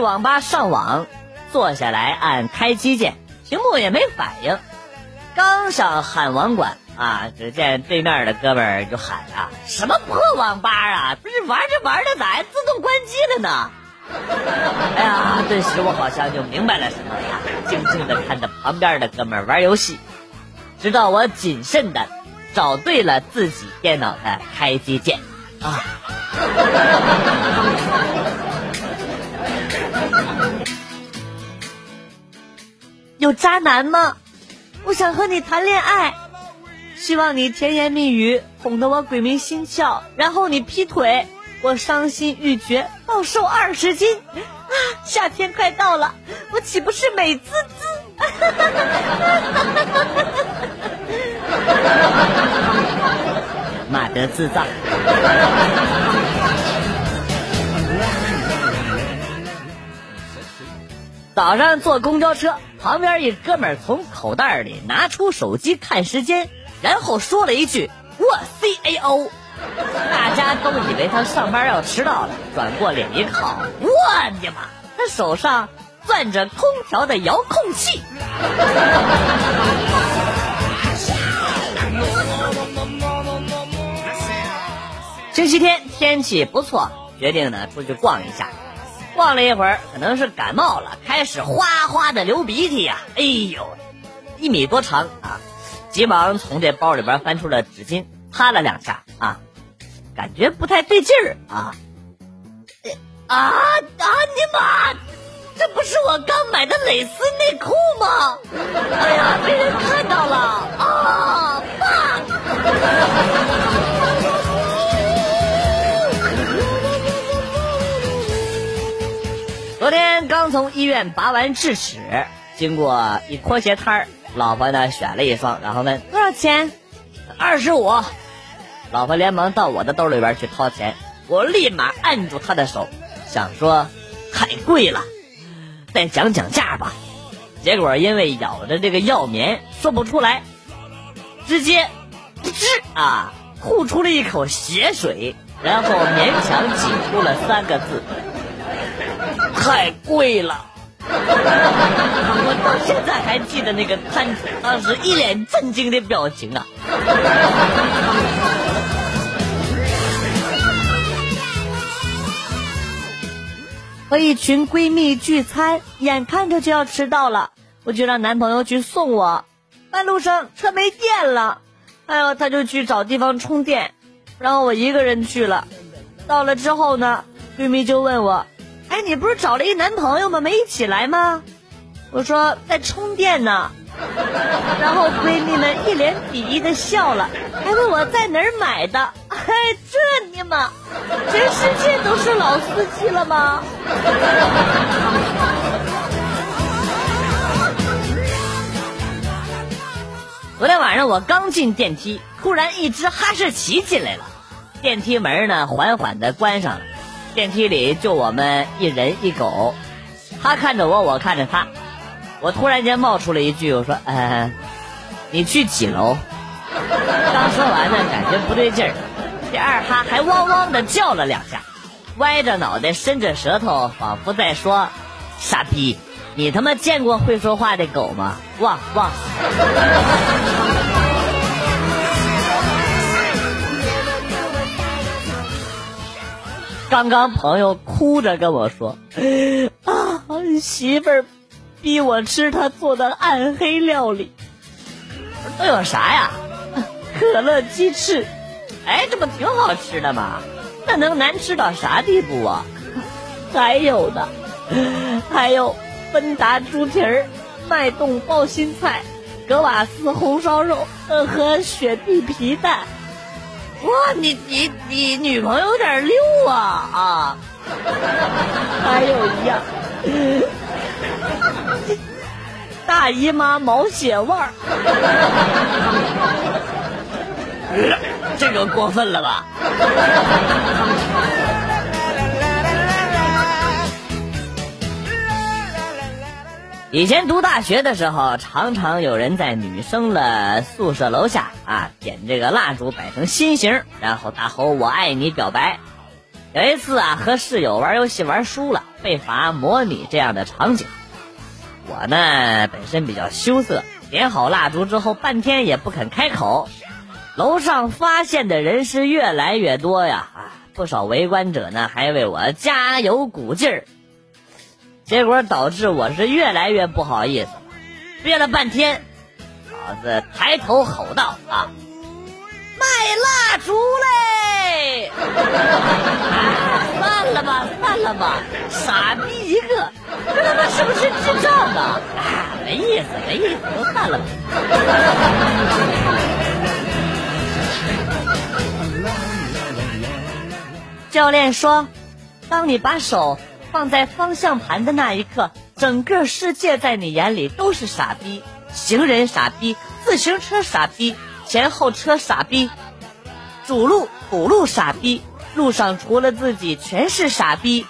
网吧上网，坐下来按开机键，屏幕也没反应。刚想喊网管啊，只见对面的哥们儿就喊啊：“什么破网吧啊！不是玩着玩着咋还自动关机了呢？” 哎呀，顿时我好像就明白了什么呀！静静的看着旁边的哥们儿玩游戏，直到我谨慎的找对了自己电脑的开机键啊。有渣男吗？我想和你谈恋爱，希望你甜言蜜语哄得我鬼迷心窍，然后你劈腿，我伤心欲绝，暴瘦二十斤。啊，夏天快到了，我岂不是美滋滋？妈的智障！早上坐公交车，旁边一哥们儿从口袋里拿出手机看时间，然后说了一句“我 C A O”，大家都以为他上班要迟到了。转过脸一看，我的妈！他手上攥着空调的遥控器。星期天天气不错，决定呢出去逛一下。逛了一会儿，可能是感冒了，开始哗哗的流鼻涕呀！哎呦，一米多长啊！急忙从这包里边翻出了纸巾，擦了两下啊，感觉不太对劲儿啊！啊啊你妈！这不是我刚买的蕾丝内裤吗？哎呀，被人看到了啊！爸！刚从医院拔完智齿，经过一拖鞋摊儿，老婆呢选了一双，然后问多少钱？二十五。老婆连忙到我的兜里边去掏钱，我立马按住她的手，想说太贵了，再讲讲价吧。结果因为咬着这个药棉说不出来，直接噗啊吐出了一口血水，然后勉强挤出了三个字。太贵了，我到现在还记得那个摊主当时一脸震惊的表情啊！和一群闺蜜聚餐，眼看着就要迟到了，我就让男朋友去送我。半路上车没电了，哎呦，他就去找地方充电，然后我一个人去了。到了之后呢，闺蜜就问我。哎，你不是找了一男朋友吗？没一起来吗？我说在充电呢。然后闺蜜们一脸鄙夷的笑了，还问我在哪儿买的。哎，这尼玛，全世界都是老司机了吗？昨天晚上我刚进电梯，突然一只哈士奇进来了，电梯门呢缓缓的关上了。电梯里就我们一人一狗，他看着我，我看着他，我突然间冒出了一句，我说：“呃，你去几楼？”刚说完呢，感觉不对劲儿，这二哈还汪汪的叫了两下，歪着脑袋，伸着舌头，仿佛在说：“傻逼，你他妈见过会说话的狗吗？”汪汪。刚刚朋友哭着跟我说：“啊，媳妇儿逼我吃他做的暗黑料理，都有啥呀？可乐鸡翅，哎，这不挺好吃的吗？那能难吃到啥地步啊？还有的，还有芬达猪蹄儿、脉动包心菜、格瓦斯红烧肉和雪碧皮蛋。”哇，你你你女朋友有点溜啊啊！还有一样，大姨妈毛血旺儿，这个过分了吧？以前读大学的时候，常常有人在女生的宿舍楼下啊点这个蜡烛，摆成心形，然后大吼“我爱你”表白。有一次啊，和室友玩游戏玩输了，被罚模拟这样的场景。我呢，本身比较羞涩，点好蜡烛之后，半天也不肯开口。楼上发现的人是越来越多呀，啊，不少围观者呢还为我加油鼓劲儿。结果导致我是越来越不好意思，憋了半天，老子抬头吼道：“啊，卖蜡烛嘞！” 算了吧，算了吧，傻逼一个，这他妈是不是智障啊？没意思，没意思，都散了吧。教练说：“当你把手放在方向盘的那一刻，整个世界在你眼里都是傻逼，行人傻逼，自行车傻逼，前后车傻逼，主路辅路傻逼。”路上除了自己全是傻逼。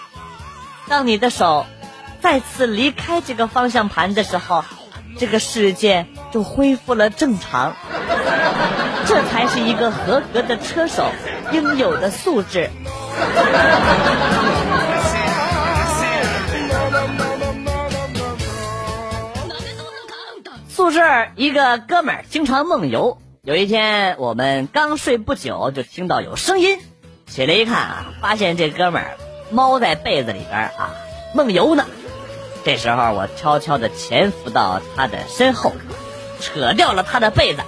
当你的手再次离开这个方向盘的时候，这个世界就恢复了正常。这才是一个合格的车手应有的素质。宿舍一个哥们儿经常梦游。有一天，我们刚睡不久，就听到有声音。起来一看啊，发现这哥们儿猫在被子里边啊梦游呢。这时候我悄悄的潜伏到他的身后，扯掉了他的被子。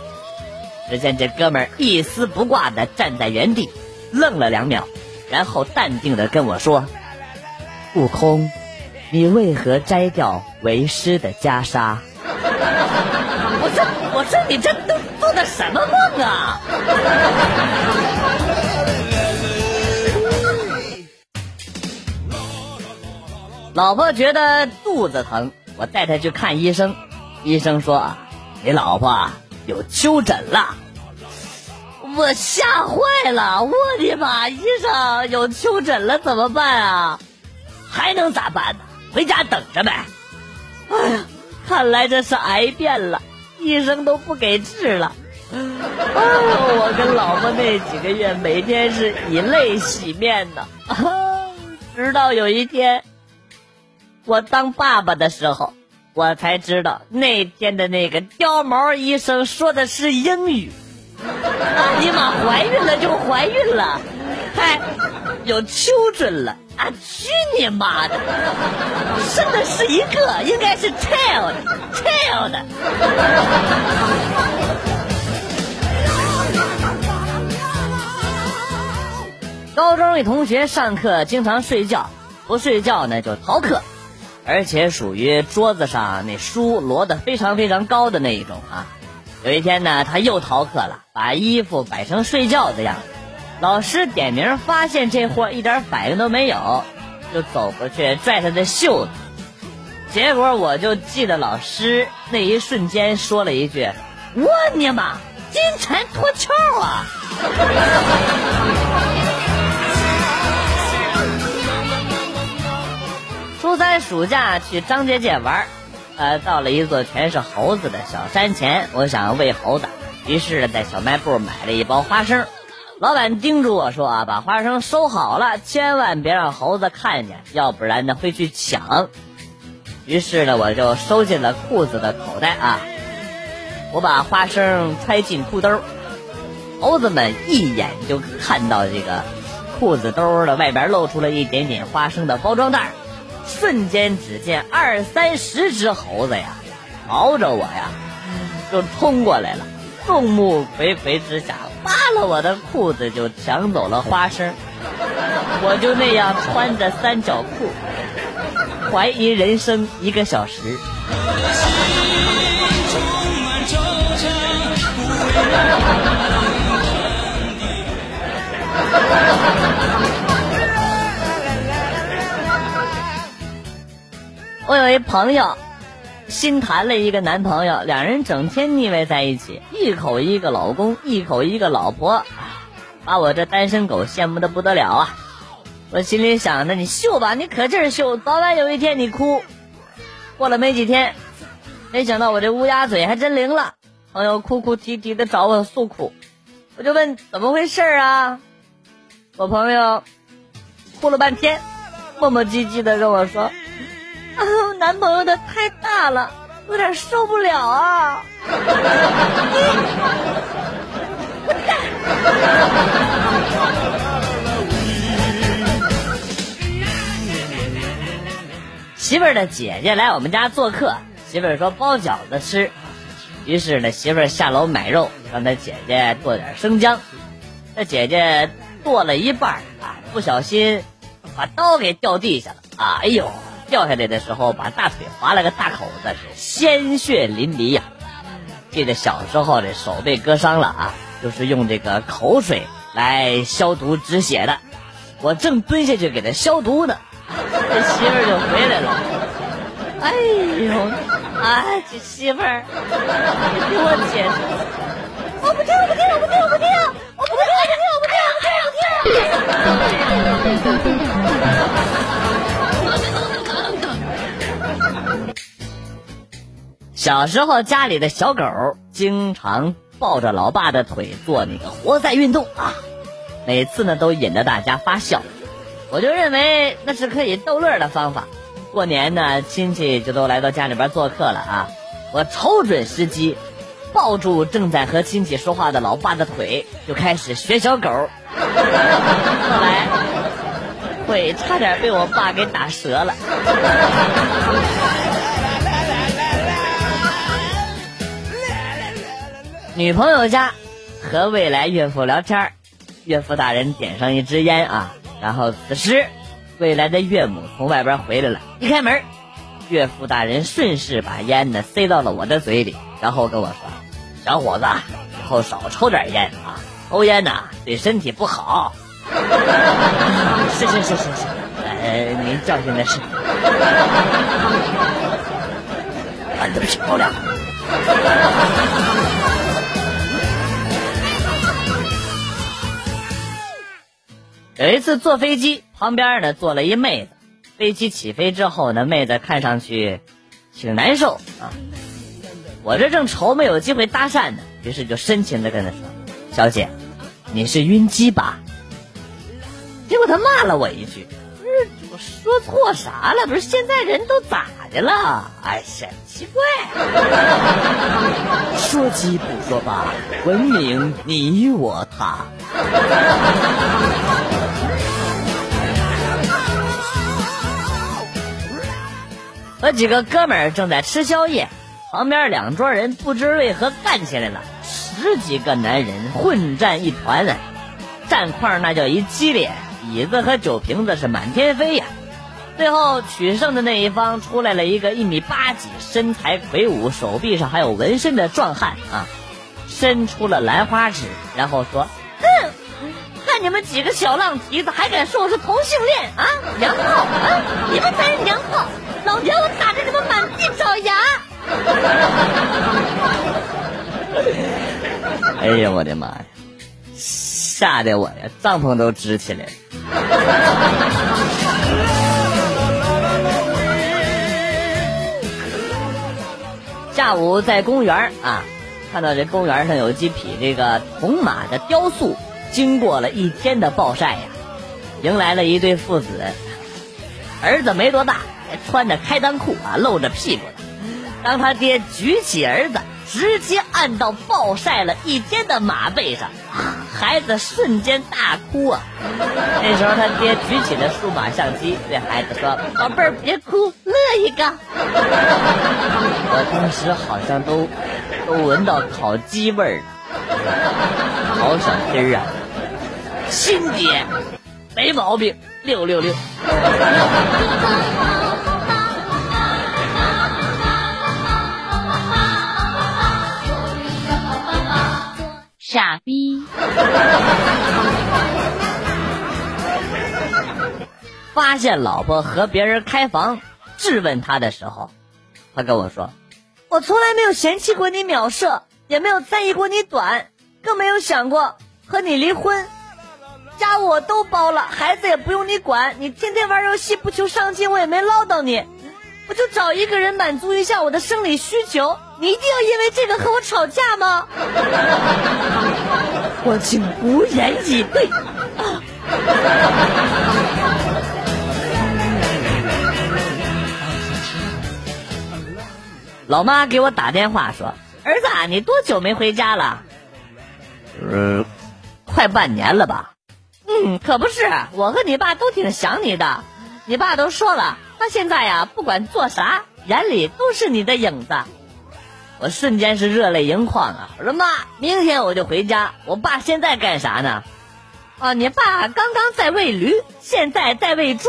只见这哥们儿一丝不挂的站在原地，愣了两秒，然后淡定的跟我说：“悟空，你为何摘掉为师的袈裟？”我说：“我说你这都做的什么梦啊？”老婆觉得肚子疼，我带她去看医生。医生说：“你老婆有丘疹了。”我吓坏了，我的妈！医生有丘疹了怎么办啊？还能咋办呢？回家等着呗。哎呀，看来这是癌变了，医生都不给治了。哎呦，我跟老婆那几个月每天是以泪洗面的，直到有一天。我当爸爸的时候，我才知道那天的那个掉毛医生说的是英语。啊尼玛，怀孕了就怀孕了，嗨有 children 了啊！去你妈的，生的是一个，应该是 child，child。高中一同学上课经常睡觉，不睡觉呢就逃课。而且属于桌子上那书摞的非常非常高的那一种啊！有一天呢，他又逃课了，把衣服摆成睡觉的样子。老师点名发现这货一点反应都没有，就走过去拽他的袖子。结果我就记得老师那一瞬间说了一句：“我尼玛，金蝉脱壳啊！” 初三暑假去张家界玩，呃，到了一座全是猴子的小山前，我想喂猴子，于是，在小卖部买了一包花生。老板叮嘱我说啊，把花生收好了，千万别让猴子看见，要不然呢会去抢。于是呢，我就收进了裤子的口袋啊。我把花生揣进裤兜，猴子们一眼就看到这个裤子兜的外边露出了一点点花生的包装袋。瞬间，只见二三十只猴子呀，朝着我呀，就冲过来了。众目睽睽之下，扒了我的裤子就抢走了花生。我就那样穿着三角裤，怀疑人生一个小时。我有一朋友，新谈了一个男朋友，两人整天腻歪在一起，一口一个老公，一口一个老婆，把我这单身狗羡慕的不得了啊！我心里想着，你秀吧，你可劲儿秀，早晚有一天你哭。过了没几天，没想到我这乌鸦嘴还真灵了，朋友哭哭啼啼的找我诉苦，我就问怎么回事啊？我朋友哭了半天，磨磨唧唧的跟我说：“，啊 男朋友的太大了，有点受不了啊。”媳妇儿的姐姐来我们家做客，媳妇儿说包饺子吃，于是呢，媳妇儿下楼买肉，让她姐姐剁点生姜。她姐姐剁了一半啊，不小心把刀给掉地下了，哎呦，掉下来的时候把大腿划了个大口子，是鲜血淋漓呀。记得小时候这手被割伤了啊，就是用这个口水来消毒止血的。我正蹲下去给他消毒呢，这媳妇儿就回来了。哎呦，啊，这媳妇儿，你听我解释。我不，小时候家里的小狗经常抱着老爸的腿做那个活塞运动啊。每次呢都引得大家发笑，我就认为那是可以逗乐的方法。过年呢，亲戚就都来到家里边做客了啊！我瞅准时机，抱住正在和亲戚说话的老爸的腿，就开始学小狗。后来腿差点被我爸给打折了。女朋友家和未来岳父聊天岳父大人点上一支烟啊，然后此时，未来的岳母从外边回来了，一开门，岳父大人顺势把烟呢塞到了我的嘴里，然后跟我说：“小伙子，以后少抽点烟啊，抽烟呐对身体不好。”是是是是是，呃，您教训的是。啊，对不起，有一次坐飞机，旁边呢坐了一妹子。飞机起飞之后呢，妹子看上去挺难受啊。我这正愁没有机会搭讪呢，于是就深情的跟她说：“小姐，你是晕机吧？”结果她骂了我一句：“不是我说错啥了？不是现在人都咋的了？哎呀，奇怪！说鸡不说吧，文明你我他。”和几个哥们儿正在吃宵夜，旁边两桌人不知为何干起来了，十几个男人混战一团啊，战况那叫一激烈，椅子和酒瓶子是满天飞呀。最后取胜的那一方出来了一个一米八几、身材魁梧、手臂上还有纹身的壮汉啊，伸出了兰花指，然后说：“哼，看你们几个小浪蹄子还敢说我是同性恋啊，娘炮啊，你们才是娘炮！”老娘我打着你们满地找牙！哎呀，我的妈呀！吓得我呀，帐篷都支起来了。下午在公园啊，看到这公园上有几匹这个铜马的雕塑，经过了一天的暴晒呀，迎来了一对父子，儿子没多大。穿着开裆裤啊，露着屁股的。当他爹举起儿子，直接按到暴晒了一天的马背上，孩子瞬间大哭啊！那时候他爹举起了数码相机，对孩子说：“宝贝儿，别哭，乐一个。” 我当时好像都都闻到烤鸡味儿了，好小鸡儿啊！亲爹，没毛病，六六六。傻逼！发现老婆和别人开房，质问他的时候，他跟我说：“我从来没有嫌弃过你秒射，也没有在意过你短，更没有想过和你离婚。家务我都包了，孩子也不用你管。你天天玩游戏不求上进，我也没唠叨你。我就找一个人满足一下我的生理需求，你一定要因为这个和我吵架吗？我竟无言以对。老妈给我打电话说：“儿子、啊，你多久没回家了？”“嗯，快半年了吧。”“嗯，可不是，我和你爸都挺想你的。你爸都说了，他现在呀，不管做啥，眼里都是你的影子。”我瞬间是热泪盈眶啊！我说妈，明天我就回家。我爸现在干啥呢？啊，你爸刚刚在喂驴，现在在喂猪。